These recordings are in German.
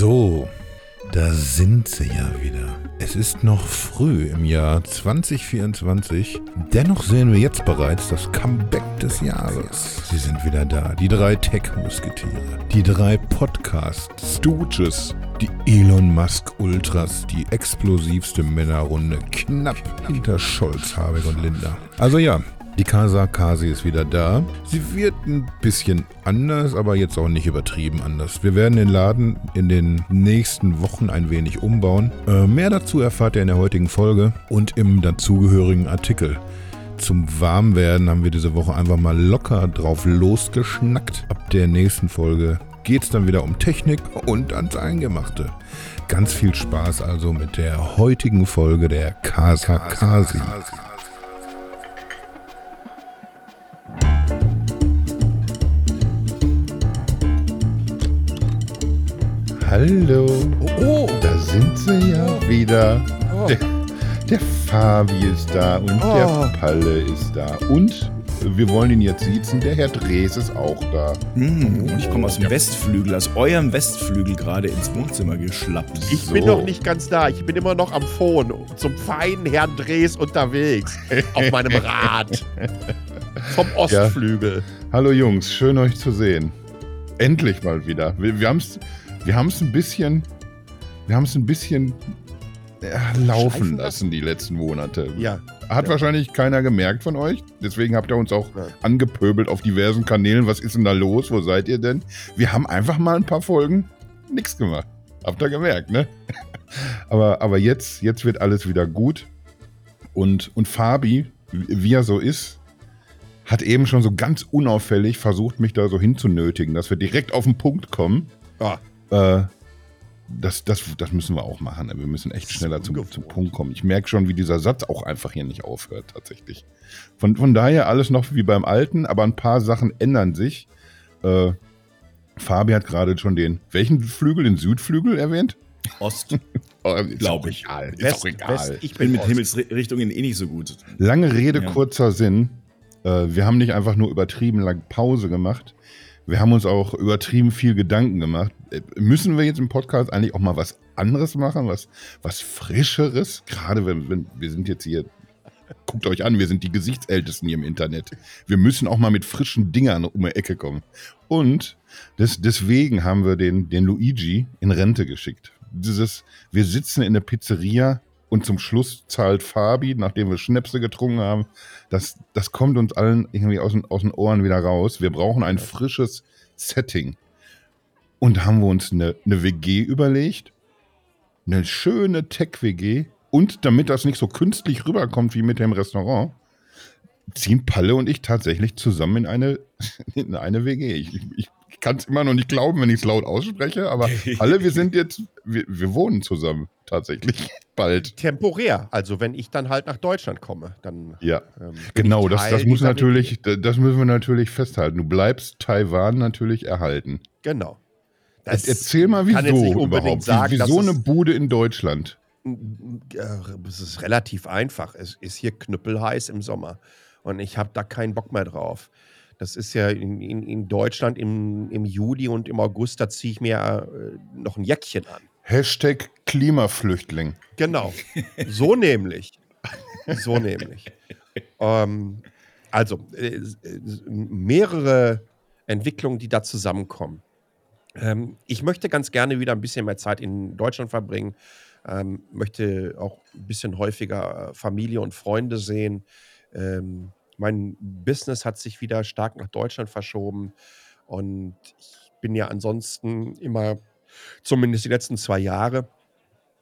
So, da sind sie ja wieder. Es ist noch früh im Jahr 2024. Dennoch sehen wir jetzt bereits das Comeback des Jahres. Sie sind wieder da. Die drei Tech-Musketiere. Die drei Podcast-Stooges. Die Elon Musk Ultras. Die explosivste Männerrunde. Knapp hinter Scholz, Habeck und Lindner. Also ja, die Casa Kasi ist wieder da. Sie wird ein bisschen anders, aber jetzt auch nicht übertrieben anders. Wir werden den Laden in den nächsten Wochen ein wenig umbauen. Äh, mehr dazu erfahrt ihr in der heutigen Folge und im dazugehörigen Artikel. Zum Warmwerden haben wir diese Woche einfach mal locker drauf losgeschnackt. Ab der nächsten Folge geht es dann wieder um Technik und ans Eingemachte. Ganz viel Spaß also mit der heutigen Folge der Casa Kasi. Hallo. Oh, oh, Da sind sie ja wieder. Oh. Der, der Fabi ist da und Oh. der Palle ist da. Und wir wollen ihn jetzt siezen, der Herr Drees ist auch da. Mm, und ich komme aus dem Westflügel, aus eurem Westflügel gerade ins Wohnzimmer geschlappt. Ich So. bin noch nicht ganz da. Ich bin immer noch am Phone zum feinen Herrn Drees unterwegs. auf meinem Rad. Vom Ostflügel. Hallo Jungs, schön euch zu sehen. Endlich mal wieder. Wir, wir haben es wir haben's ein bisschen, wir haben es ein bisschen ja, laufen lassen die letzten Monate. Ja. Hat Ja. wahrscheinlich keiner gemerkt von euch. Deswegen habt ihr uns auch Ja. angepöbelt auf diversen Kanälen. Was ist denn da los? Wo seid ihr denn? Wir haben einfach mal ein paar Folgen nichts gemacht. Habt ihr gemerkt, ne? aber aber jetzt, jetzt wird alles wieder gut. Und, und Fabi, wie er so ist, hat eben schon so ganz unauffällig versucht, mich da so hinzunötigen, dass wir direkt auf den Punkt kommen. Ah, Äh, das, das, das müssen wir auch machen. ne? Wir müssen echt ist schneller zum, zum Punkt kommen. Ich merke schon, wie dieser Satz auch einfach hier nicht aufhört, tatsächlich. Von, von daher alles noch wie beim Alten, aber ein paar Sachen ändern sich. Äh, Fabi hat gerade schon den, welchen Flügel, den Südflügel erwähnt? Ost. Oh, ist Glaub auch ich. Egal, ist West, auch egal. West, ich bin mit Ost. Himmelsrichtungen eh nicht so gut. Lange Rede, Ja. kurzer Sinn. Äh, wir haben nicht einfach nur übertrieben lang Pause gemacht. Wir haben uns auch übertrieben viel Gedanken gemacht. Äh, müssen wir jetzt im Podcast eigentlich auch mal was anderes machen, was, was Frischeres? Gerade wenn, wenn wir sind jetzt hier, guckt euch an, wir sind die Gesichtsältesten hier im Internet. Wir müssen auch mal mit frischen Dingern um die Ecke kommen. Und des, deswegen haben wir den, den Luigi in Rente geschickt. Dieses, wir sitzen in der Pizzeria und zum Schluss zahlt Fabi, nachdem wir Schnäpse getrunken haben. Das, das kommt uns allen irgendwie aus den, aus den Ohren wieder raus. Wir brauchen ein frisches Setting. Und haben wir uns eine, eine WG überlegt. Eine schöne Tech-WG. Und damit das nicht so künstlich rüberkommt wie mit dem Restaurant, ziehen Palle und ich tatsächlich zusammen in eine, in eine WG. Ich, ich, ich kann es immer noch nicht glauben, wenn ich es laut ausspreche, aber Palle, wir sind jetzt, wir, wir wohnen zusammen tatsächlich bald. temporär. Also wenn ich dann halt nach Deutschland komme, dann. Ja, ähm, genau, das, das muss natürlich, das müssen wir natürlich festhalten. Du bleibst Taiwan natürlich erhalten. Genau. Jetzt Erzähl mal, kann jetzt wieso nicht unbedingt überhaupt? sagen, wieso es- eine Bude in Deutschland? Es ist relativ einfach. Es ist hier knüppelheiß im Sommer. Und ich habe da keinen Bock mehr drauf. Das ist ja in, in, in Deutschland im, im Juli und im August, da ziehe ich mir äh, noch ein Jäckchen an. Hashtag Klimaflüchtling. Genau. So nämlich. So nämlich. Ähm, also, äh, mehrere Entwicklungen, die da zusammenkommen. Ähm, ich möchte ganz gerne wieder ein bisschen mehr Zeit in Deutschland verbringen. Ähm, möchte auch ein bisschen häufiger äh, Familie und Freunde sehen. Ähm, mein Business hat sich wieder stark nach Deutschland verschoben. Und ich bin ja ansonsten immer, zumindest die letzten zwei Jahre,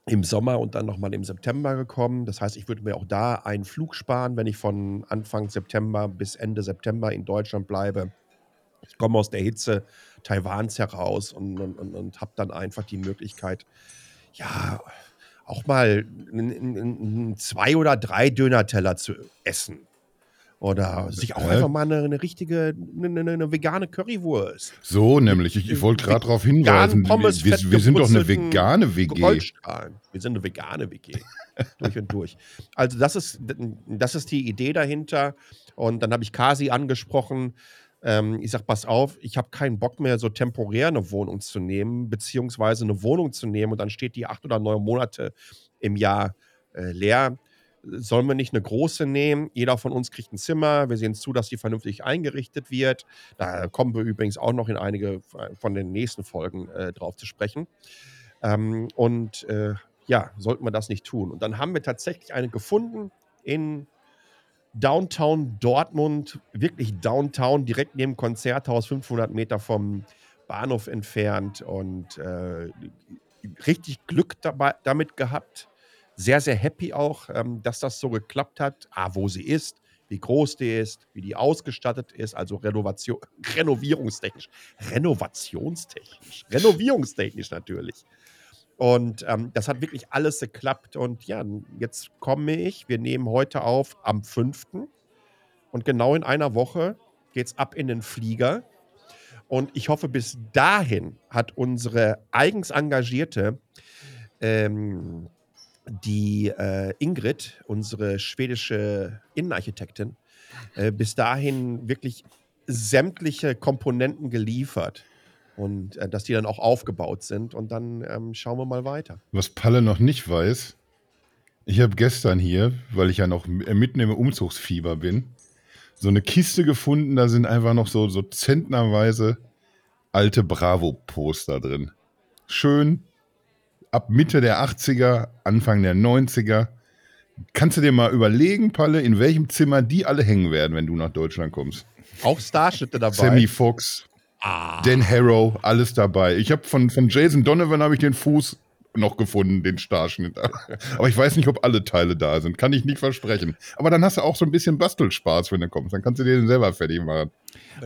im Sommer und dann nochmal im September gekommen. Das heißt, ich würde mir auch da einen Flug sparen, wenn ich von Anfang September bis Ende September in Deutschland bleibe. Ich komme aus der Hitze Taiwans heraus und, und, und, und habe dann einfach die Möglichkeit, ja, auch mal zwei oder drei Döner-Teller zu essen. Oder sich auch Hä? einfach mal eine, eine richtige, eine, eine, eine vegane Currywurst. So nämlich, ich, ich wollte gerade darauf hinweisen, wir, Pommes, wir, wir sind doch eine vegane WG. Goldstrahlen. Wir sind eine vegane WG. durch und durch. Also, das ist, das ist die Idee dahinter. Und dann habe ich Kasi angesprochen. Ähm, ich sage, pass auf, ich habe keinen Bock mehr, so temporär eine Wohnung zu nehmen, beziehungsweise eine Wohnung zu nehmen und dann steht die acht oder neun Monate im Jahr äh, leer. Sollen wir nicht eine große nehmen? Jeder von uns kriegt ein Zimmer. Wir sehen zu, dass die vernünftig eingerichtet wird. Da kommen wir übrigens auch noch in einige von den nächsten Folgen äh, drauf zu sprechen. Ähm, und äh, ja, sollten wir das nicht tun. Und dann haben wir tatsächlich eine gefunden in Downtown Dortmund, wirklich Downtown, direkt neben Konzerthaus, 500 Meter vom Bahnhof entfernt und äh, richtig Glück dabei, damit gehabt. Sehr, sehr happy auch, ähm, dass das so geklappt hat. Ah, wo sie ist, wie groß die ist, wie die ausgestattet ist, also Renovation, renovierungstechnisch, renovationstechnisch, renovierungstechnisch natürlich. Und ähm, das hat wirklich alles geklappt. Und ja, jetzt komme ich. Wir nehmen heute auf am 5. Und genau in einer Woche geht es ab in den Flieger. Und ich hoffe, bis dahin hat unsere eigens engagierte, ähm, die äh, Ingrid, unsere schwedische Innenarchitektin, äh, bis dahin wirklich sämtliche Komponenten geliefert und äh, dass die dann auch aufgebaut sind. Und dann ähm, schauen wir mal weiter. Was Palle noch nicht weiß, ich habe gestern hier, weil ich ja noch äh, mitten im Umzugsfieber bin, so eine Kiste gefunden, da sind einfach noch so, so zentnerweise alte Bravo-Poster drin. Schön ab Mitte der 80er, Anfang der 90er. Kannst du dir mal überlegen, Palle, in welchem Zimmer die alle hängen werden, wenn du nach Deutschland kommst? Auch Starschnitte dabei. Sammy Fox, Ah. Dan Harrow, alles dabei. Ich habe von, von Jason Donovan habe ich den Fuß noch gefunden, den Starschnitt. Aber ich weiß nicht, ob alle Teile da sind. Kann ich nicht versprechen. Aber dann hast du auch so ein bisschen Bastelspaß, wenn du kommst. Dann kannst du dir den selber fertig machen.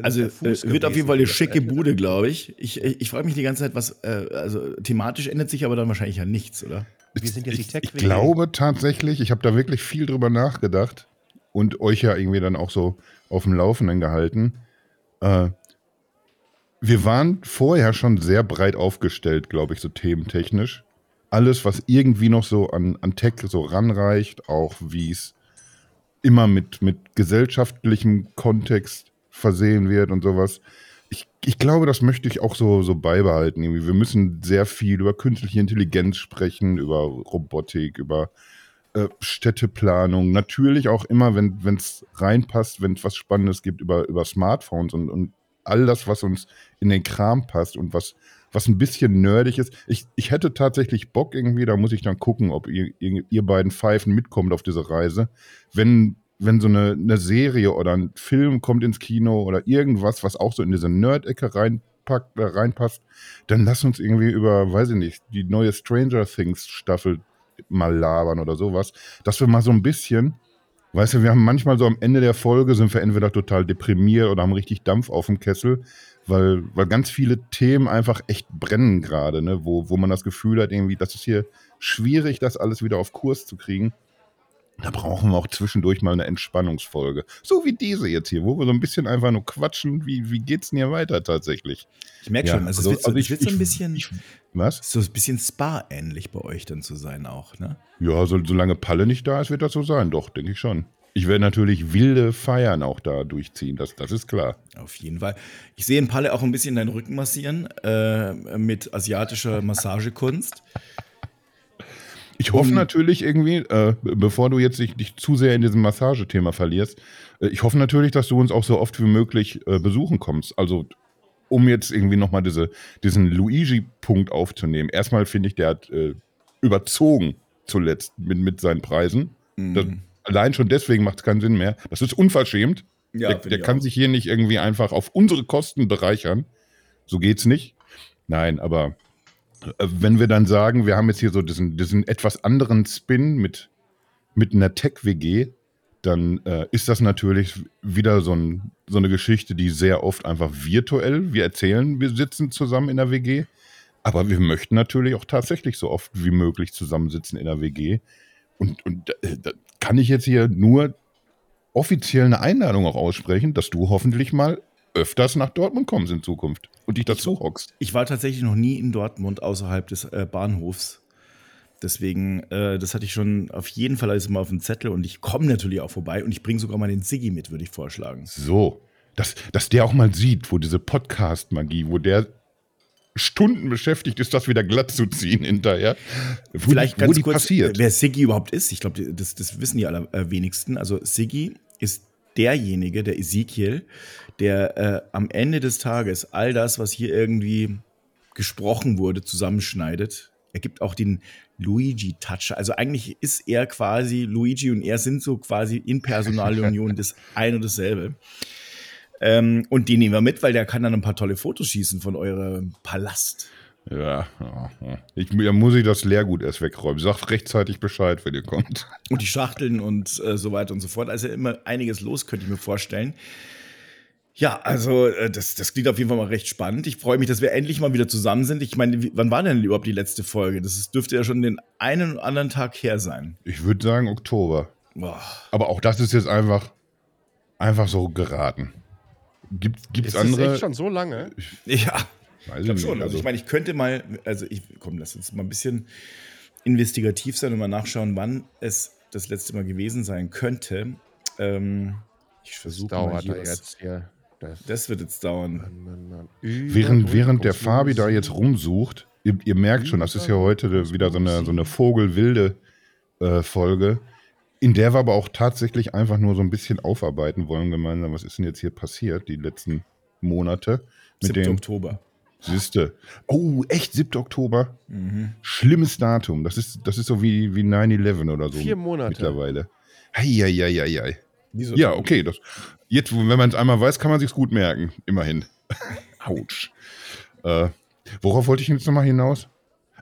Also äh, wird auf jeden Fall eine schicke Bude, glaube ich. Ich, ich, ich frage mich die ganze Zeit, was, äh, also thematisch ändert sich aber dann wahrscheinlich ja nichts, oder? Wir sind jetzt die Tech ich, ich glaube tatsächlich, ich habe da wirklich viel drüber nachgedacht und euch ja irgendwie dann auch so auf dem Laufenden gehalten. Äh, wir waren vorher schon sehr breit aufgestellt, glaube ich, so thementechnisch. Alles, was irgendwie noch so an, an Tech so ranreicht, auch wie es immer mit, mit gesellschaftlichem Kontext versehen wird und sowas. Ich, ich glaube, das möchte ich auch so, so beibehalten. Irgendwie. Wir müssen sehr viel über künstliche Intelligenz sprechen, über Robotik, über äh, Städteplanung. Natürlich auch immer, wenn es reinpasst, wenn es was Spannendes gibt, über, über Smartphones und, und all das, was uns in den Kram passt und was, was ein bisschen nerdig ist. Ich, ich hätte tatsächlich Bock irgendwie, da muss ich dann gucken, ob ihr, ihr, beiden Pfeifen mitkommt auf diese Reise. Wenn, wenn so eine, eine Serie oder ein Film kommt ins Kino oder irgendwas, was auch so in diese Nerd-Ecke reinpackt, äh, reinpasst, dann lass uns irgendwie über, weiß ich nicht, die neue Stranger Things Staffel mal labern oder sowas, dass wir mal so ein bisschen Weißt du, wir haben manchmal so am Ende der Folge sind wir entweder total deprimiert oder haben richtig Dampf auf dem Kessel, weil, weil ganz viele Themen einfach echt brennen gerade, ne? wo, wo man das Gefühl hat, irgendwie, das ist hier schwierig, das alles wieder auf Kurs zu kriegen. Da brauchen wir auch zwischendurch mal eine Entspannungsfolge. So wie diese jetzt hier, wo wir so ein bisschen einfach nur quatschen. Wie, wie geht's denn hier weiter tatsächlich? Ich merke schon, also, also, es wird, also ich, wird so ein bisschen. Ich, was? So ein bisschen Spa-ähnlich bei euch dann zu sein auch, ne? Ja, so, solange Palle nicht da ist, wird das so sein. Doch, denke ich schon. Ich werde natürlich wilde Feiern auch da durchziehen, das, das ist klar. Auf jeden Fall. Ich sehe in Palle auch ein bisschen deinen Rücken massieren äh, mit asiatischer Massagekunst. Ich hoffe natürlich irgendwie, äh, bevor du jetzt dich, dich, zu sehr in diesem Massagethema verlierst, äh, ich hoffe natürlich, dass du uns auch so oft wie möglich äh, besuchen kommst. Also um jetzt irgendwie nochmal diese, diesen Luigi-Punkt aufzunehmen. Erstmal finde ich, der hat äh, überzogen zuletzt mit, mit seinen Preisen. Mhm. Allein schon deswegen macht es keinen Sinn mehr. Das ist unverschämt. Ja, der, der kann auch. sich hier nicht irgendwie einfach auf unsere Kosten bereichern. So geht's nicht. Nein, aber äh, wenn wir dann sagen, wir haben jetzt hier so diesen, diesen etwas anderen Spin mit, mit einer Tech-WG, dann äh, ist das natürlich wieder so, ein, so, eine Geschichte, die sehr oft einfach virtuell, wir erzählen, wir sitzen zusammen in der WG, aber wir möchten natürlich auch tatsächlich so oft wie möglich zusammensitzen in der WG. Und, und äh, da kann ich jetzt hier nur offiziell eine Einladung auch aussprechen, dass du hoffentlich mal öfters nach Dortmund kommst in Zukunft und dich dazu hockst. Ich war tatsächlich noch nie in Dortmund außerhalb des äh, Bahnhofs. Deswegen, äh, das hatte ich schon auf jeden Fall alles mal auf dem Zettel und ich komme natürlich auch vorbei und ich bringe sogar mal den Siggi mit, würde ich vorschlagen. So, dass, dass der auch mal sieht, wo diese Podcast-Magie, wo der Stunden beschäftigt ist, das wieder glatt zu ziehen hinterher. Wo Vielleicht die, ganz kurz, passiert. wer Siggi überhaupt ist. Ich glaube, das, das wissen die allerwenigsten. Also Siggi ist derjenige, der Ezekiel, der äh, am Ende des Tages all das, was hier irgendwie gesprochen wurde, zusammenschneidet. Er gibt auch den Luigi-Touch. Also eigentlich ist er quasi Luigi und er sind so quasi in Personalunion das ein und dasselbe. Ähm, und den nehmen wir mit, weil der kann dann ein paar tolle Fotos schießen von eurem Palast. Ja, ich, da muss ich das Leergut erst wegräumen. Sagt rechtzeitig Bescheid, wenn ihr kommt. Und die Schachteln und äh, so weiter und so fort. Also immer einiges los, könnte ich mir vorstellen. Ja, also äh, das, das klingt auf jeden Fall mal recht spannend. Ich freue mich, dass wir endlich mal wieder zusammen sind. Ich meine, wann war denn überhaupt die letzte Folge? Das ist, dürfte ja schon den einen oder anderen Tag her sein. Ich würde sagen Oktober. Boah. Aber auch das ist jetzt einfach, einfach so geraten. Gibt es andere? Das echt schon so lange? Ja, weiß ich schon. Also, also ich meine, ich könnte mal, also ich, komm, lass uns mal ein bisschen investigativ sein und mal nachschauen, wann es das letzte Mal gewesen sein könnte. Ähm, ich versuche mal hier jetzt hier. Das, das, wird jetzt dauern. Mann, Mann, Mann. Während, während der Fabi da jetzt rumsucht, ihr, ihr, merkt schon, das ist ja heute wieder so eine, so eine Vogelwilde äh, Folge in der wir aber auch tatsächlich einfach nur so ein bisschen aufarbeiten wollen gemeinsam. Was ist denn jetzt hier passiert, die letzten Monate? Mit 7. Oktober. Siehste. Oh, echt 7. Oktober? Mhm. Schlimmes Datum. Das ist, das ist so wie, wie 9-11 oder so. Vier Monate. Mittlerweile. Heieieiei. Wieso? Ja, okay. Das, jetzt, wenn man es einmal weiß, kann man sich gut merken. Immerhin. Autsch. Äh, worauf wollte ich jetzt nochmal hinaus?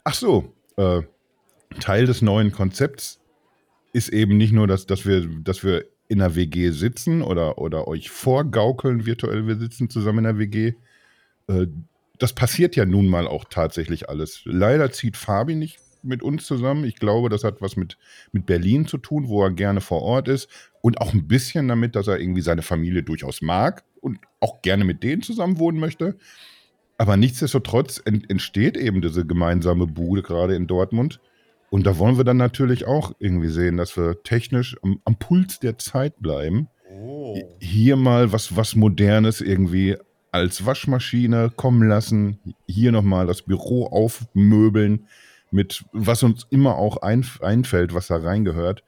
Ach so. Äh, Teil des neuen Konzepts ist eben nicht nur, dass, dass, wir, dass wir in einer WG sitzen oder, oder euch vorgaukeln virtuell, wir sitzen zusammen in der WG. Äh, das passiert ja nun mal auch tatsächlich alles. Leider zieht Fabi nicht mit uns zusammen. Ich glaube, das hat was mit, mit Berlin zu tun, wo er gerne vor Ort ist. Und auch ein bisschen damit, dass er irgendwie seine Familie durchaus mag und auch gerne mit denen zusammen wohnen möchte. Aber nichtsdestotrotz entsteht eben diese gemeinsame Bude gerade in Dortmund. Und da wollen wir dann natürlich auch irgendwie sehen, dass wir technisch am, am Puls der Zeit bleiben. Oh. Hier mal was, was Modernes irgendwie als Waschmaschine kommen lassen. Hier nochmal das Büro aufmöbeln mit, was uns immer auch ein, einfällt, was da reingehört.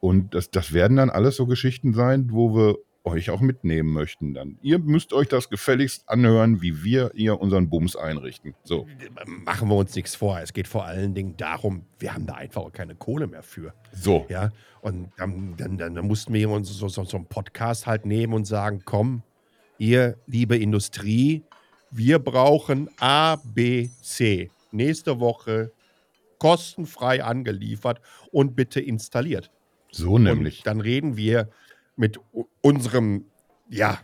Und das, das werden dann alles so Geschichten sein, wo wir euch auch mitnehmen möchten dann. Ihr müsst euch das gefälligst anhören, wie wir ihr unseren Bums einrichten. So. Machen wir uns nichts vor. Es geht vor allen Dingen darum, wir haben da einfach auch keine Kohle mehr für. So. Ja. Und dann, dann, dann, dann mussten wir uns so, so, so einen Podcast halt nehmen und sagen: Komm, ihr, liebe Industrie, wir brauchen A, B, C. Nächste Woche kostenfrei angeliefert und bitte installiert. So nämlich. Und dann reden wir mit unserem, ja,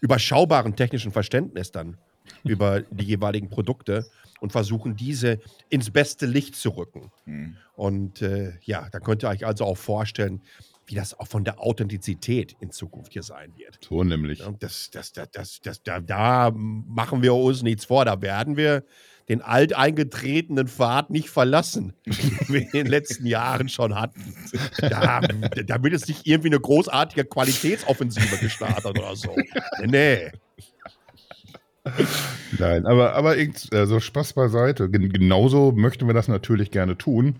überschaubaren technischen Verständnis dann über die jeweiligen Produkte und versuchen, diese ins beste Licht zu rücken. Mhm. Und äh, ja, da könnt ihr euch also auch vorstellen, wie das auch von der Authentizität in Zukunft hier sein wird. So nämlich. Das, das, das, das, das, da, da machen wir uns nichts vor. Da werden wir den alteingetretenen Pfad nicht verlassen, den wir in den letzten Jahren schon hatten. Da, da wird jetzt nicht irgendwie eine großartige Qualitätsoffensive gestartet oder so. Nee. Nein, aber, aber also Spaß beiseite. Genauso möchten wir das natürlich gerne tun.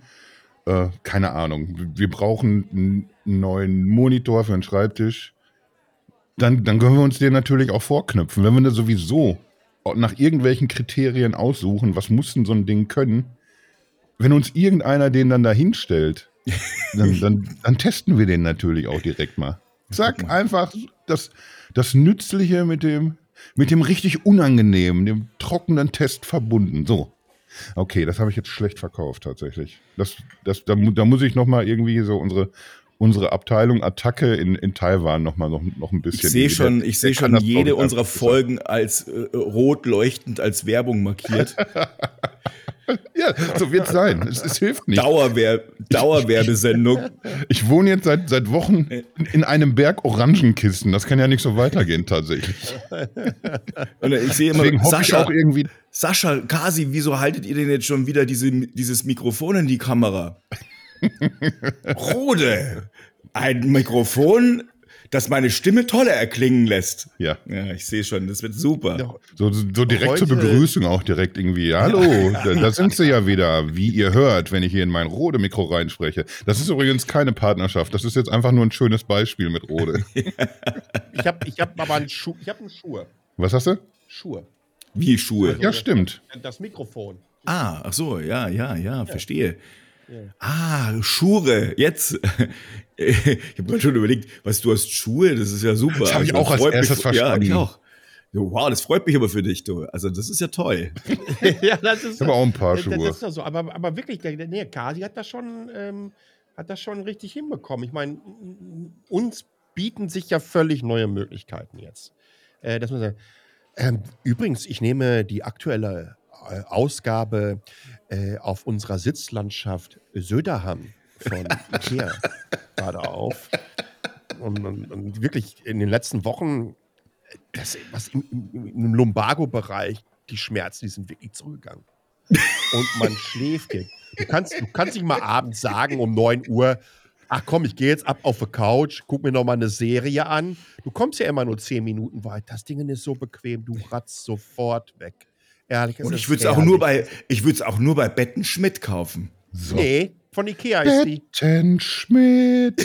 Äh, keine Ahnung. Wir brauchen einen neuen Monitor für den Schreibtisch. Dann, dann können wir uns den natürlich auch vorknüpfen. Wenn wir sowieso nach irgendwelchen Kriterien aussuchen, was muss denn so ein Ding können, wenn uns irgendeiner den dann da hinstellt, dann, dann, dann, testen wir den natürlich auch direkt mal. Zack, einfach das, das Nützliche mit dem, mit dem richtig unangenehmen, dem trockenen Test verbunden. So. Okay, das habe ich jetzt schlecht verkauft tatsächlich. Das, das, da, da muss ich noch mal irgendwie so unsere unsere Abteilung Attacke in, in Taiwan noch mal noch, noch ein bisschen. Ich sehe schon, ich sehe schon jede unserer Folgen als äh, rot leuchtend als Werbung markiert. ja, so wird es sein. Es, es, hilft nicht. Dauerwer Dauerwerbesendung. Ich, ich, wohne jetzt seit, seit Wochen in einem Berg Orangenkisten. Das kann ja nicht so weitergehen tatsächlich. Und ich sehe immer, Deswegen Sascha, auch irgendwie Sascha, Kasi, wieso haltet ihr denn jetzt schon wieder diese, dieses Mikrofon in die Kamera? Rode, ein Mikrofon, das meine Stimme toller erklingen lässt. Ja. Ja, ich sehe schon, das wird super. So, so direkt Heute, zur Begrüßung auch direkt irgendwie. Hallo, da, da, sind sie ja wieder, wie ihr hört, wenn ich hier in mein Rode-Mikro reinspreche. Das ist übrigens keine Partnerschaft, das ist jetzt einfach nur ein schönes Beispiel mit Rode. ich habe ich hab aber einen Schuh, ich habe einen Schuhe. Was hast du? Schuhe. Wie Schuhe? Also ja, stimmt. Das Mikrofon. Ah, ach so, ja, ja, ja, ja. verstehe. Ja. Ah, Schure. Jetzt. ich habe gerade schon überlegt, was du hast Schuhe, das ist ja super. Das habe ich also, auch als erstes mich, verstanden. Ja, ich auch. Wow, das freut mich aber für dich, du. Also, das ist ja toll. ja, das ist. Ich habe auch ein paar Schuhe. Das ist doch so. Aber, aber wirklich, nee, Kasi hat das schon, ähm, hat das schon richtig hinbekommen. Ich meine, uns bieten sich ja völlig neue Möglichkeiten jetzt. Äh, das muss ähm, übrigens, ich nehme die aktuelle äh, Ausgabe äh, auf unserer Sitzlandschaft Söderham von Ikea gerade auf. Und, und, und, wirklich in den letzten Wochen, das, was im, im, im Lumbago-Bereich, die Schmerzen, die sind wirklich zurückgegangen. Und man schläft jetzt. Du kannst, du kannst nicht mal abends sagen um 9 Uhr, ach komm, ich gehe jetzt ab auf die Couch, guck mir noch mal eine Serie an. Du kommst ja immer nur 10 Minuten weit. Das Ding ist so bequem, du ratzt sofort weg. Ehrlich, Und ich würde es auch nur bei, ich würde es auch nur bei Betten Schmidt kaufen. So. Nee, von Ikea ist die. Betten Schmidt.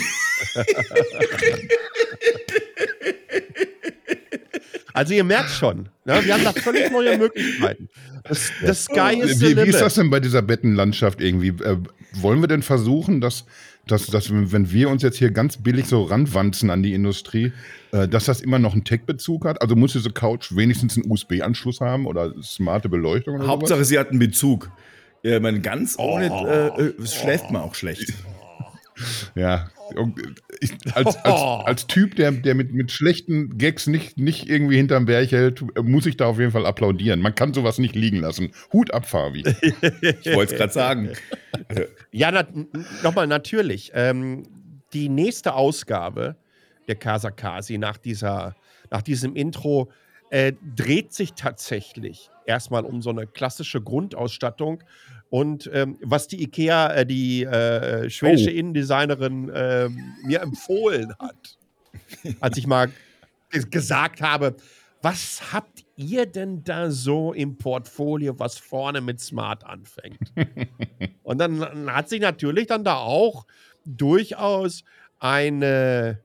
Also ihr merkt schon, ne? wir haben da völlig neue Möglichkeiten. Das, das Sky ist wie, wie ist das denn bei dieser Bettenlandschaft irgendwie? Äh, wollen wir denn versuchen, dass, dass, dass, wenn wir uns jetzt hier ganz billig so ranwanzen an die Industrie, äh, dass das immer noch einen Tech-Bezug hat? Also muss diese Couch wenigstens einen USB-Anschluss haben oder smarte Beleuchtung? Oder Hauptsache, sowas? sie hat einen Bezug. Ja, man ganz ohne oh, äh, äh, schläft man auch schlecht. Ja, ich, als, als, als, Typ, der, der mit, mit schlechten Gags nicht, nicht irgendwie hinterm Berg hält, muss ich da auf jeden Fall applaudieren. Man kann sowas nicht liegen lassen. Hut ab, Fabi. ich wollte es gerade sagen. Ja, na, nochmal, natürlich. Ähm, die nächste Ausgabe der Kasakasi nach, nach diesem Intro äh, dreht sich tatsächlich erstmal um so eine klassische Grundausstattung und ähm, was die IKEA, äh, die äh, schwedische oh. Innendesignerin äh, mir empfohlen hat, als ich mal gesagt habe, was habt ihr denn da so im Portfolio, was vorne mit Smart anfängt? Und dann, hat sich natürlich dann da auch durchaus eine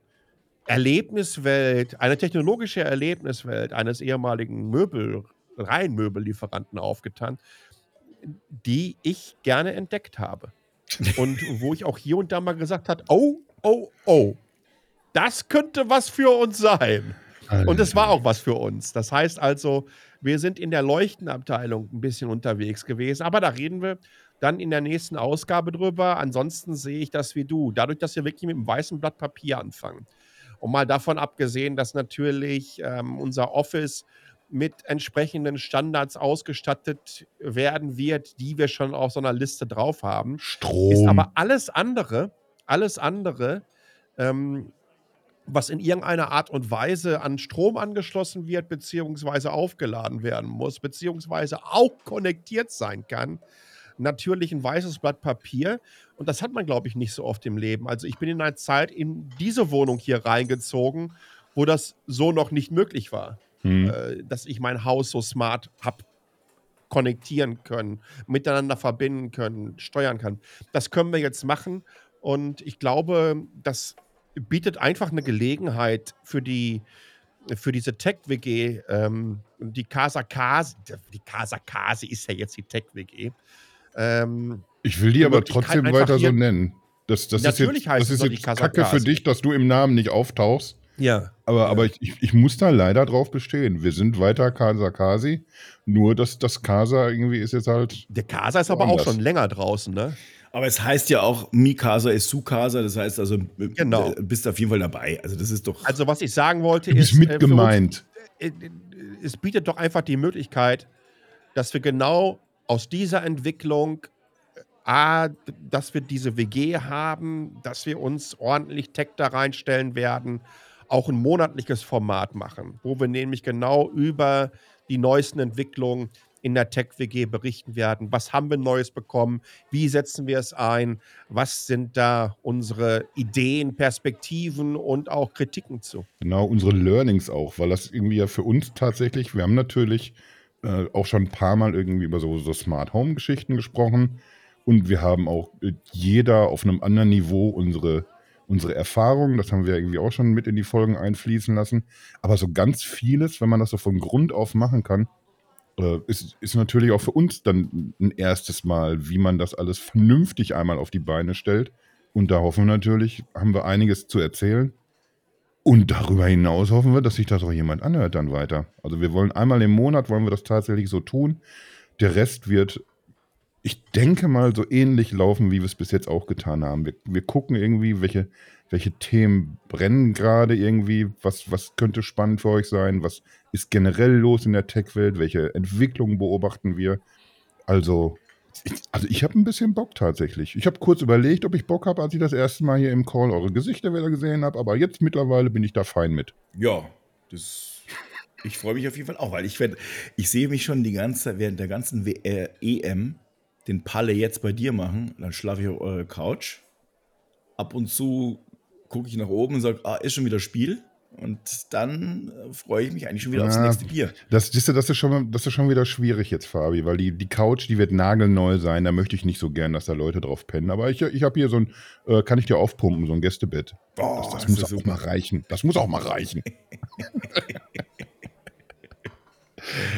Erlebniswelt, eine technologische Erlebniswelt eines ehemaligen Möbel, Reihenmöbellieferanten aufgetan, die ich gerne entdeckt habe. Und wo ich auch hier und da mal gesagt habe, oh, oh, oh, das könnte was für uns sein. Und es war auch was für uns. Das heißt also, wir sind in der Leuchtenabteilung ein bisschen unterwegs gewesen, aber da reden wir dann in der nächsten Ausgabe drüber. Ansonsten sehe ich das wie du. Dadurch, dass wir wirklich mit einem weißen Blatt Papier anfangen. Und mal davon abgesehen, dass natürlich ähm, unser Office mit entsprechenden Standards ausgestattet werden wird, die wir schon auf so einer Liste drauf haben. Strom. Ist aber alles andere, alles andere, ähm, was in irgendeiner Art und Weise an Strom angeschlossen wird, beziehungsweise aufgeladen werden muss, beziehungsweise auch konnektiert sein kann, natürlich ein weißes Blatt Papier. Und das hat man, glaube ich, nicht so oft im Leben. Also ich bin in einer Zeit in diese Wohnung hier reingezogen, wo das so noch nicht möglich war hm. äh, dass ich mein Haus so smart habe konnektieren können, miteinander verbinden können, steuern kann. Das können wir jetzt machen und ich glaube, das bietet einfach eine Gelegenheit für die für diese Tech-WG, ähm, die Casa Kasi, die Casa Kasi ist ja jetzt die Tech-WG. Ähm, ich will die aber trotzdem weiter so nennen. Das, das ist jetzt, das ist jetzt Kacke für dich, dass du im Namen nicht auftauchst. Ja. Aber, aber ich, ich, ich, muss da leider drauf bestehen. Wir sind weiter Casa Kasi. Nur, dass das Casa irgendwie ist jetzt halt. Der Casa ist aber auch schon länger draußen, ne? Aber es heißt ja auch, Mikasa ist Sukasa, das heißt also, genau. bist auf jeden Fall dabei. Also, das ist doch. Also, was ich sagen wollte, du bist ist. mit äh, gemeint. Uns, äh, es bietet doch einfach die Möglichkeit, dass wir genau aus dieser Entwicklung A, dass wir diese WG haben, dass wir uns ordentlich Tech da reinstellen werden, auch ein monatliches Format machen, wo wir nämlich genau über die neuesten Entwicklungen in der Tech-WG berichten werden. Was haben wir Neues bekommen? Wie setzen wir es ein? Was sind da unsere Ideen, Perspektiven und auch Kritiken zu? Genau, unsere Learnings auch, weil das irgendwie ja für uns tatsächlich, wir haben natürlich äh, auch schon ein paar Mal irgendwie über so, so Smart Home-Geschichten gesprochen und wir haben auch äh, jeder auf einem anderen Niveau unsere unsere Erfahrungen, das haben wir irgendwie auch schon mit in die Folgen einfließen lassen. Aber so ganz vieles, wenn man das so von Grund auf machen kann, äh, ist, ist natürlich auch für uns dann ein erstes Mal, wie man das alles vernünftig einmal auf die Beine stellt. Und da hoffen wir natürlich, haben wir einiges zu erzählen. Und darüber hinaus hoffen wir, dass sich das auch jemand anhört dann weiter. Also wir wollen einmal im Monat, wollen wir das tatsächlich so tun. Der Rest wird ich denke mal, so ähnlich laufen, wie wir es bis jetzt auch getan haben. Wir, wir gucken irgendwie, welche, welche Themen brennen gerade irgendwie, was, was könnte spannend für euch sein, was ist generell los in der Tech-Welt, welche Entwicklungen beobachten wir. Also, ich, also ich habe ein bisschen Bock tatsächlich. Ich habe kurz überlegt, ob ich Bock habe, als ich das erste Mal hier im Call eure Gesichter wieder gesehen habe, aber jetzt mittlerweile bin ich da fein mit. Ja, das ich freue mich auf jeden Fall auch, weil ich werde, ich sehe mich schon die ganze während der ganzen w äh, EM den Palle jetzt bei dir machen, dann schlafe ich auf eurer Couch. Ab und zu gucke ich nach oben und sage, ah, ist schon wieder Spiel. Und dann äh, freue ich mich eigentlich schon wieder ja, aufs nächste Bier. Das, das, das, ist schon, das ist schon wieder schwierig jetzt, Fabi, weil die, die Couch, die wird nagelneu sein. Da möchte ich nicht so gern, dass da Leute drauf pennen. Aber ich, ich habe hier so ein, äh, kann ich dir aufpumpen, so ein Gästebett. Oh, das, das muss auch super. mal reichen. Das muss auch mal reichen.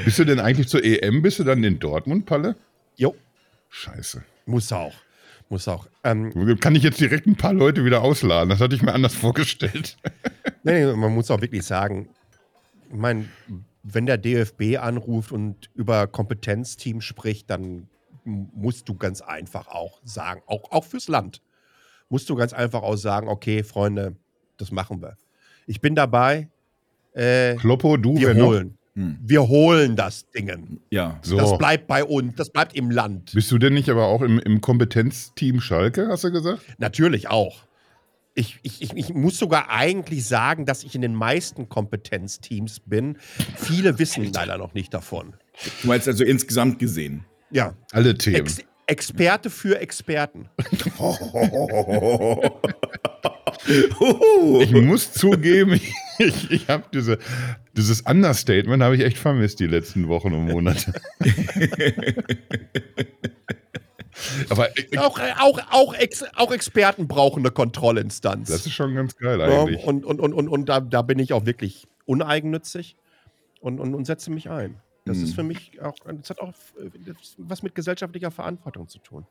bist du denn eigentlich zur EM? Bist du dann in Dortmund, Palle? Jo. Scheiße. Muss auch. Muss auch. Ähm, Kann ich jetzt direkt ein paar Leute wieder ausladen? Das hatte ich mir anders vorgestellt. nee, nee, man muss auch wirklich sagen, ich meine, wenn der DFB anruft und über Kompetenzteam spricht, dann musst du ganz einfach auch sagen, auch, auch fürs Land, musst du ganz einfach auch sagen, okay, Freunde, das machen wir. Ich bin dabei. Äh, Kloppo, du, wir holen. Hm. Wir holen das Ding. Ja. So. Das bleibt bei uns, das bleibt im Land. Bist du denn nicht aber auch im, im Kompetenzteam Schalke, hast du gesagt? Natürlich auch. Ich, ich, ich, ich, muss sogar eigentlich sagen, dass ich in den meisten Kompetenzteams bin. Viele wissen leider noch nicht davon. Du meinst also insgesamt gesehen? Ja. Alle Themen. Ex Experte für Experten. ich muss zugeben, ich, ich habe diese, dieses Understatement habe ich echt vermisst die letzten Wochen und Monate. Aber auch, auch, auch, Ex, auch, Experten brauchen eine Kontrollinstanz. Das ist schon ganz geil eigentlich. Ja, und, und, und, und, und da, da, bin ich auch wirklich uneigennützig und, und, und setze mich ein. Das hm. ist für mich auch, das hat auch was mit gesellschaftlicher Verantwortung zu tun.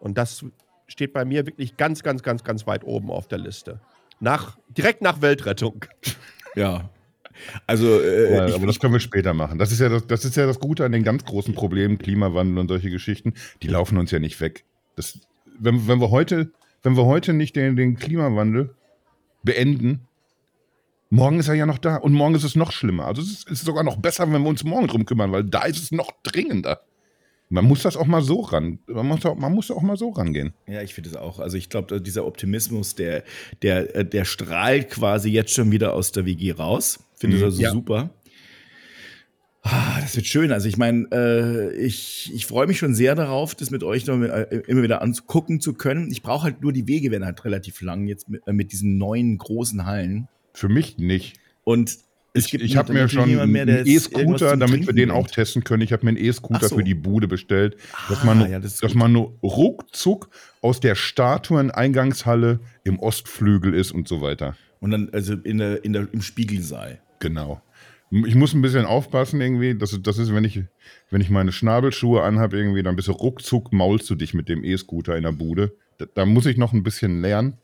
Und das steht bei mir wirklich ganz, ganz, ganz, ganz weit oben auf der Liste. Nach, direkt nach Weltrettung. Ja. Also, äh, ja, aber das können wir später machen. Das ist, ja das, das ist ja das Gute an den ganz großen Problemen, Klimawandel und solche Geschichten. Die laufen uns ja nicht weg. Das, wenn, wenn, wir heute, wenn wir heute nicht den, den Klimawandel beenden, morgen ist er ja noch da und morgen ist es noch schlimmer. Also es ist, es ist sogar noch besser, wenn wir uns morgen drum kümmern, weil da ist es noch dringender. Man muss das auch mal so ran. Man muss auch, man muss auch mal so rangehen. Ja, ich finde es auch. Also ich glaube, dieser Optimismus, der, der, äh, der strahlt quasi jetzt schon wieder aus der WG raus. Finde ich mhm. also ja. super. Ah, das wird schön. Also ich meine, äh, ich, ich freue mich schon sehr darauf, das mit euch noch äh, immer wieder angucken zu können. Ich brauche halt nur die Wege, werden halt relativ lang jetzt mit, äh, mit diesen neuen großen Hallen. Für mich nicht. Und ich, ich habe mir schon einen E-Scooter, damit wir den auch testen können. Ich habe mir einen E-Scooter so. für die Bude bestellt, dass ah, man, ja, das dass man nur ruckzuck aus der Statuen-Eingangshalle im Ostflügel ist und so weiter. Und dann also in der, in der, im Spiegelsaal. Genau. Ich muss ein bisschen aufpassen irgendwie. Das, das ist, wenn ich, wenn ich meine Schnabelschuhe anhabe irgendwie, dann bist du ruckzuck maulst du dich mit dem E-Scooter in der Bude. Da, da muss ich noch ein bisschen lernen.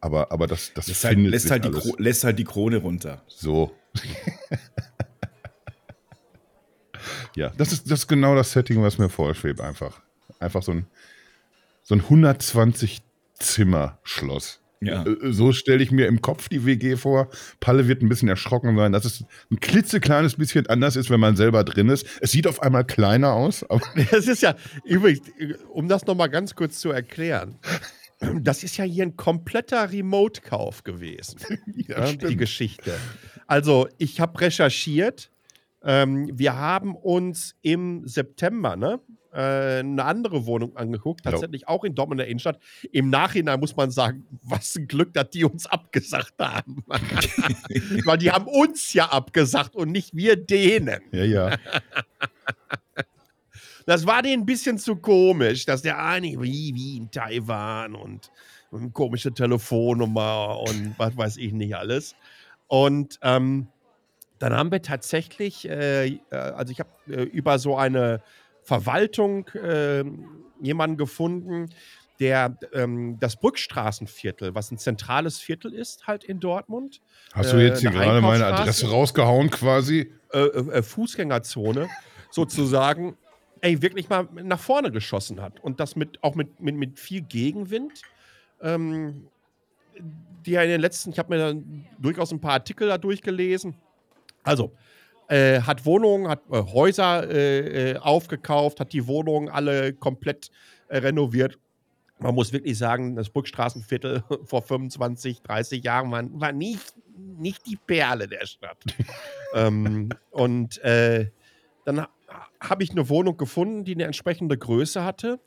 Aber, aber das, das lässt, halt, lässt, halt die lässt halt die Krone runter. So. Ja, das ist, das ist genau das Setting, was mir vorschwebt, einfach. Einfach so ein, so ein 120-Zimmer-Schloss. Ja. Äh, so stelle ich mir im Kopf die WG vor. Palle wird ein bisschen erschrocken sein, dass es ein klitzekleines bisschen anders ist, wenn man selber drin ist. Es sieht auf einmal kleiner aus. Das ist ja, übrigens, um das nochmal ganz kurz zu erklären. Das ist ja hier ein kompletter Remote-Kauf gewesen. ja, die Geschichte. Also, ich habe recherchiert. Ähm, wir haben uns im September ne, äh, eine andere Wohnung angeguckt, tatsächlich auch in Dortmund in der Innenstadt. Im Nachhinein muss man sagen, was ein Glück, dass die uns abgesagt haben. Weil die haben uns ja abgesagt und nicht wir denen. Ja, ja. Das war denen ein bisschen zu komisch, dass der eine wie, wie in Taiwan und, und komische Telefonnummer und was weiß ich nicht alles. Und ähm, dann haben wir tatsächlich, äh, äh also ich habe äh, über so eine Verwaltung äh, jemanden gefunden, der ähm, das Brückstraßenviertel, was ein zentrales Viertel ist, halt in Dortmund. Hast du jetzt hier gerade meine Adresse rausgehauen quasi? Äh, äh, Fußgängerzone sozusagen, ey, wirklich mal nach vorne geschossen hat. Und das mit, auch mit, mit, mit viel Gegenwind. Ähm, die ja in den letzten, ich habe mir dann durchaus ein paar Artikel da durchgelesen. Also, äh, hat Wohnungen, hat äh, Häuser äh, äh aufgekauft, hat die Wohnungen alle komplett äh, renoviert. Man muss wirklich sagen, das Brückstraßenviertel vor 25, 30 Jahren war, war nicht, nicht die Perle der Stadt. ähm, und äh, dann habe ich eine Wohnung gefunden, die eine entsprechende Größe hatte.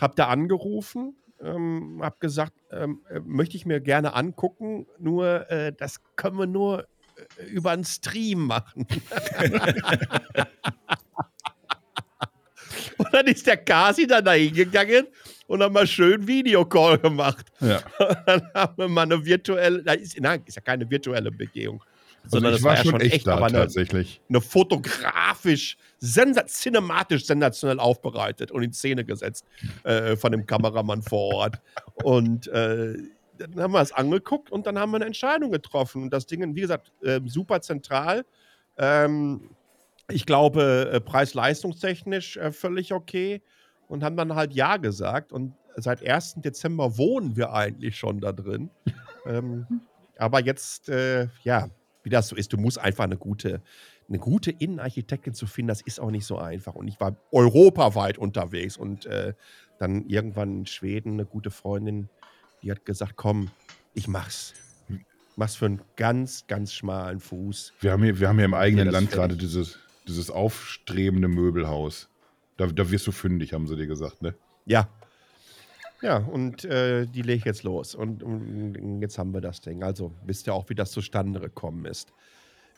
Habe da angerufen, ähm, habe gesagt, ähm, möchte ich mir gerne angucken, nur das können wir nur über einen Stream machen. und dann ist der Kasi dann da hingegangen und haben mal schön Videocall gemacht. Ja. dann haben wir mal eine virtuelle, nein, ist ja keine virtuelle Begehung. Also sondern das war, war ja schon echt, echt da, aber tatsächlich. Eine, eine fotografisch, sensa cinematisch sensationell aufbereitet und in Szene gesetzt äh, von dem Kameramann vor Ort. Und äh, dann haben wir es angeguckt und dann haben wir eine Entscheidung getroffen. Und das Ding, wie gesagt, äh, super zentral. Ähm, ich glaube, äh, preis-leistungstechnisch äh, völlig okay. Und haben dann halt Ja gesagt. Und seit 1. Dezember wohnen wir eigentlich schon da drin. ähm, aber jetzt, äh, ja, wie das so ist, du musst einfach eine gute, eine gute Innenarchitektin zu finden, das ist auch nicht so einfach. Und ich war europaweit unterwegs und äh, dann irgendwann in Schweden eine gute Freundin die hat gesagt, komm, ich mach's. Mach's für einen ganz, ganz schmalen Fuß. Wir haben hier, wir haben hier im eigenen Land gerade dieses, dieses aufstrebende Möbelhaus. Da, da wirst du fündig, haben sie dir gesagt, ne? Ja. Ja, und äh, die lege ich jetzt los. Und, und, jetzt haben wir das Ding. Also wisst ihr auch, wie das zustande gekommen ist.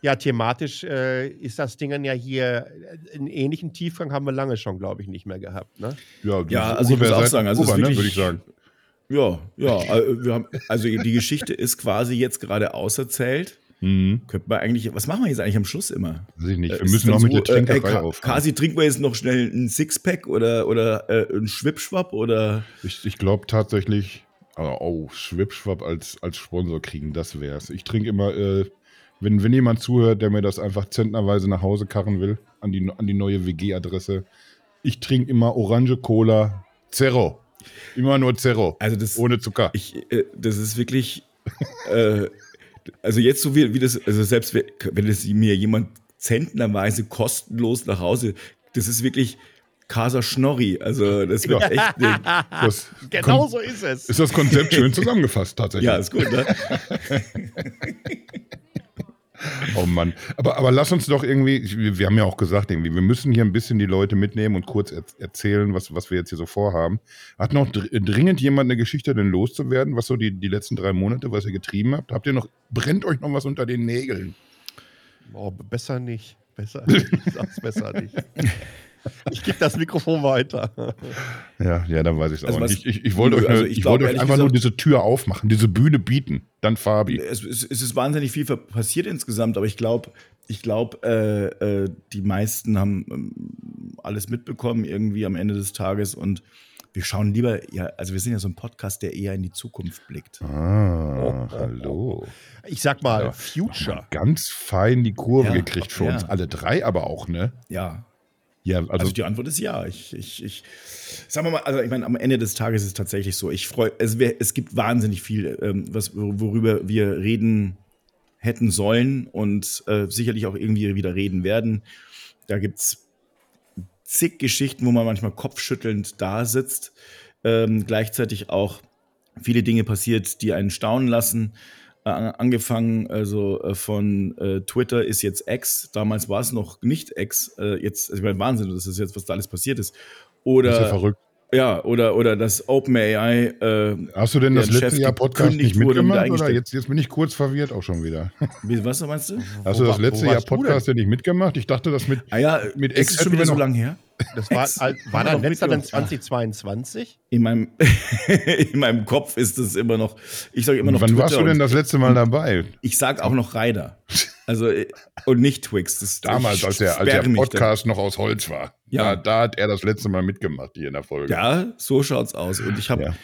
Ja, thematisch äh, ist das Ding ja hier, äh, einen ähnlichen Tiefgang haben wir lange schon, glaube ich, nicht mehr gehabt. Ne? Ja, ja also ich muss auch sagen, also Uber, ne, würde ich sagen. Ja, ja. Äh, wir haben, also die Geschichte ist quasi jetzt gerade auserzählt. Mhm. Könnte man eigentlich, was machen wir jetzt eigentlich am Schluss immer? Weiß ich nicht. Wir müssen noch mit der Trinkerei äh, aufhören. Quasi trinken wir jetzt noch schnell ein Sixpack oder, oder äh, ein Schwipschwapp oder. Ich, ich glaube tatsächlich, oh, Schwipschwapp als, als Sponsor kriegen, das wär's. Ich trinke immer, äh, wenn, wenn jemand zuhört, der mir das einfach zentnerweise nach Hause karren will, an die, an die neue WG-Adresse, ich trinke immer Orange Cola Zero. Immer nur Zero. Also das, ohne Zucker. Ich, äh, das ist wirklich. Also jetzt so wie, wie das, also selbst wenn es mir jemand zentnerweise kostenlos nach Hause, das ist wirklich Casa Schnorri. Also das wird echt. Das genau so ist es. Ist das Konzept schön zusammengefasst tatsächlich. Ja, ist gut, ne? Oh Mann. Aber, aber lass uns doch irgendwie, wir haben ja auch gesagt, irgendwie, wir müssen hier ein bisschen die Leute mitnehmen und kurz er erzählen, was, was wir jetzt hier so vorhaben. Hat noch dringend jemand eine Geschichte denn loszuwerden, was so die, die letzten drei Monate, was ihr getrieben habt? Habt ihr noch, brennt euch noch was unter den Nägeln? Oh, besser nicht. Besser nicht. Sag's besser nicht. Ich gebe das Mikrofon weiter. Ja, ja, dann weiß ich es also auch nicht. Ich, ich, ich wollte euch, also ich, ich wollte euch einfach gesagt, nur diese Tür aufmachen, diese Bühne bieten. Dann Fabi. Es, es, es ist wahnsinnig viel passiert insgesamt, aber ich glaube, ich glaube, äh, äh, die meisten haben ähm, alles mitbekommen irgendwie am Ende des Tages und wir schauen lieber, ja, also wir sind ja so ein Podcast, der eher in die Zukunft blickt. Ah, oh, oh, hallo. Ich sag mal, ja, Future. Ganz fein die Kurve ja, gekriegt für ja. uns alle drei, aber auch, ne? Ja, ja, also, also, die Antwort ist ja. Ich, ich, ich, sagen wir mal, also ich meine, am Ende des Tages ist es tatsächlich so. Ich freue, es, es gibt wahnsinnig viel, ähm, was, worüber wir reden hätten sollen und äh, sicherlich auch irgendwie wieder reden werden. Da gibt es zig Geschichten, wo man manchmal kopfschüttelnd da sitzt. Ähm, gleichzeitig auch viele Dinge passiert, die einen staunen lassen. Äh, angefangen, also äh, von äh, Twitter ist jetzt X, damals war es noch nicht X, äh, jetzt, also ich meine, Wahnsinn, das ist jetzt, was da alles passiert ist. Oder, das ist ja verrückt. Ja, oder, oder das OpenAI. Äh, Hast du denn das letzte Chef Jahr Podcast nicht mitgemacht? Oder jetzt, jetzt bin ich kurz verwirrt auch schon wieder. Wie, was meinst du? Hast wo, du das letzte Jahr Podcast denn nicht mitgemacht? Ich dachte, das mit, ah ja, mit Ex ist schon wieder so lange her. Das war, war dann letzter dann 2022? In meinem, in meinem Kopf ist es immer noch. Ich sage immer noch. Wann Twitter warst du denn das letzte Mal dabei? Ich sage auch noch Ryder. Also, und nicht Twix. Das, Damals, als der, als der Podcast noch aus Holz war. Ja. Da, da, hat er das letzte Mal mitgemacht hier in der Folge. Ja, so schaut's aus. Und ich habe. Ja.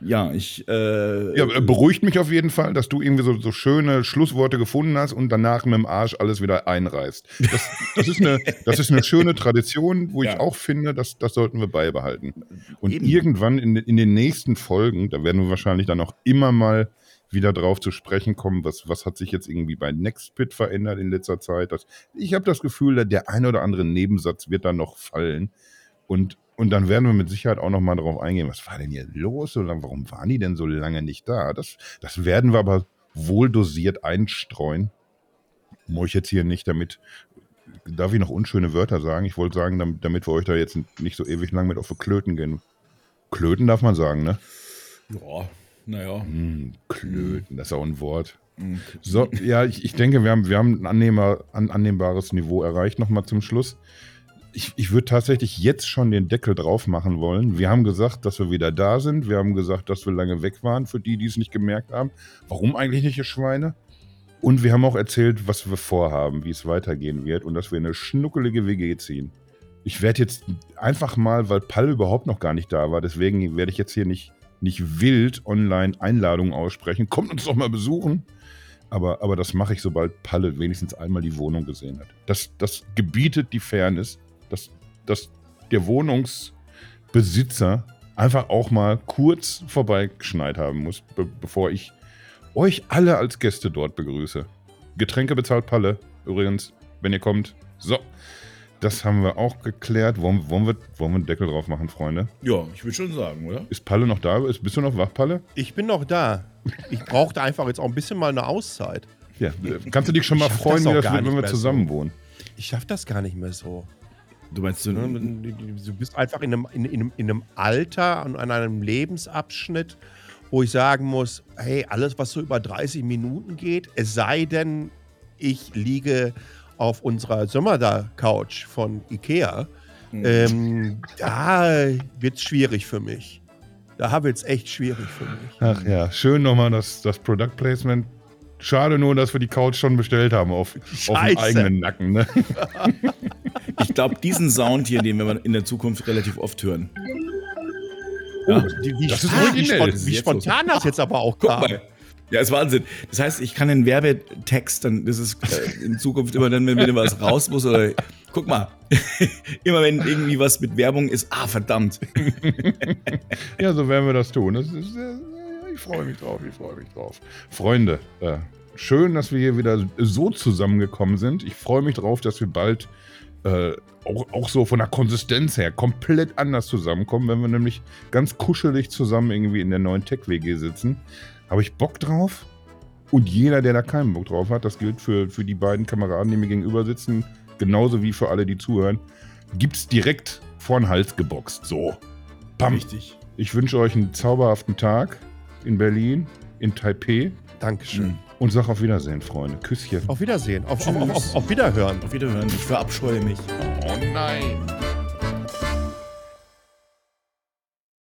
Ja, ich. Äh, ja, beruhigt mich auf jeden Fall, dass du irgendwie so, so schöne Schlussworte gefunden hast und danach mit dem Arsch alles wieder einreißt. Das, das, ist, eine, das ist eine schöne Tradition, wo ja. ich auch finde, dass, das sollten wir beibehalten. Und Eben. irgendwann in, in den nächsten Folgen, da werden wir wahrscheinlich dann auch immer mal wieder drauf zu sprechen kommen, was, was hat sich jetzt irgendwie bei Nextpit verändert in letzter Zeit. Das, ich habe das Gefühl, der ein oder andere Nebensatz wird da noch fallen. Und, und dann werden wir mit Sicherheit auch noch mal darauf eingehen, was war denn hier los? Lange, warum waren die denn so lange nicht da? Das, das werden wir aber wohl dosiert einstreuen. Muss ich jetzt hier nicht damit, darf ich noch unschöne Wörter sagen? Ich wollte sagen, damit, damit wir euch da jetzt nicht so ewig lang mit auf die Klöten gehen. Klöten darf man sagen, ne? Ja, naja. Mm, Klöten, das ist auch ein Wort. Mm. So, ja, ich, ich denke, wir haben, wir haben ein, annehmbar, ein annehmbares Niveau erreicht, nochmal zum Schluss. Ich, ich würde tatsächlich jetzt schon den Deckel drauf machen wollen. Wir haben gesagt, dass wir wieder da sind. Wir haben gesagt, dass wir lange weg waren, für die, die es nicht gemerkt haben. Warum eigentlich nicht, ihr Schweine? Und wir haben auch erzählt, was wir vorhaben, wie es weitergehen wird und dass wir eine schnuckelige WG ziehen. Ich werde jetzt einfach mal, weil Pall überhaupt noch gar nicht da war, deswegen werde ich jetzt hier nicht nicht wild online Einladungen aussprechen. Kommt uns doch mal besuchen. Aber, aber das mache ich, sobald Palle wenigstens einmal die Wohnung gesehen hat. Das, das gebietet die Fairness, dass, dass der Wohnungsbesitzer einfach auch mal kurz vorbeigeschneit haben muss, be bevor ich euch alle als Gäste dort begrüße. Getränke bezahlt Palle, übrigens, wenn ihr kommt. So, das haben wir auch geklärt. Wollen, wollen, wir, wollen wir einen Deckel drauf machen, Freunde? Ja, ich würde schon sagen, oder? Ist Palle noch da? bist du noch wach, Palle? Ich bin noch da. Ich brauchte einfach jetzt auch ein bisschen mal eine Auszeit. Ja, kannst du dich schon mal freuen, das wie das wird, wenn wir zusammen so. wohnen? Ich schaffe das gar nicht mehr so. Du meinst, du, du bist einfach in einem, in, in, in einem Alter und an einem Lebensabschnitt, wo ich sagen muss, hey, alles, was so über 30 Minuten geht, es sei denn, ich liege auf unserer Sommerda-Couch von Ikea, mhm. ähm, da wird es schwierig für mich. Da wird es echt schwierig für mich. Ach ja, schön nochmal das, das Product Placement. Schade nur, dass wir die Couch schon bestellt haben auf, auf dem eigenen Nacken. Ne? ich glaube, diesen Sound hier, den wir in der Zukunft relativ oft hören. Oh, ja. wie, das ist originell. Wie, wie spontan das jetzt aber auch kam. Guck mal. Ja, ist Wahnsinn. Das heißt, ich kann den Werbetext dann, das ist äh, in Zukunft immer dann, wenn wieder was raus muss oder guck mal, immer wenn irgendwie was mit Werbung ist, ah, verdammt. ja, so werden wir das tun. Das ist, äh, ich freue mich drauf, ich freue mich drauf. Freunde, äh, schön, dass wir hier wieder so zusammengekommen sind. Ich freue mich drauf, dass wir bald äh, auch, auch, so von der Konsistenz her komplett anders zusammenkommen, wenn wir nämlich ganz kuschelig zusammen irgendwie in der neuen Tech-WG sitzen. Habe ich Bock drauf? Und jeder, der da keinen Bock drauf hat, das gilt für, für die beiden Kameraden, die mir gegenüber sitzen, genauso wie für alle, die zuhören, gibt es direkt vor den Hals geboxt. So. Bam. Richtig. Ich wünsche euch einen zauberhaften Tag in Berlin, in Taipei. Dankeschön. Und sag auf Wiedersehen, Freunde. Küsschen. Auf Wiedersehen. Auf, auf, auf, auf Wiederhören. Auf Wiederhören. Ich verabscheue mich. Oh nein.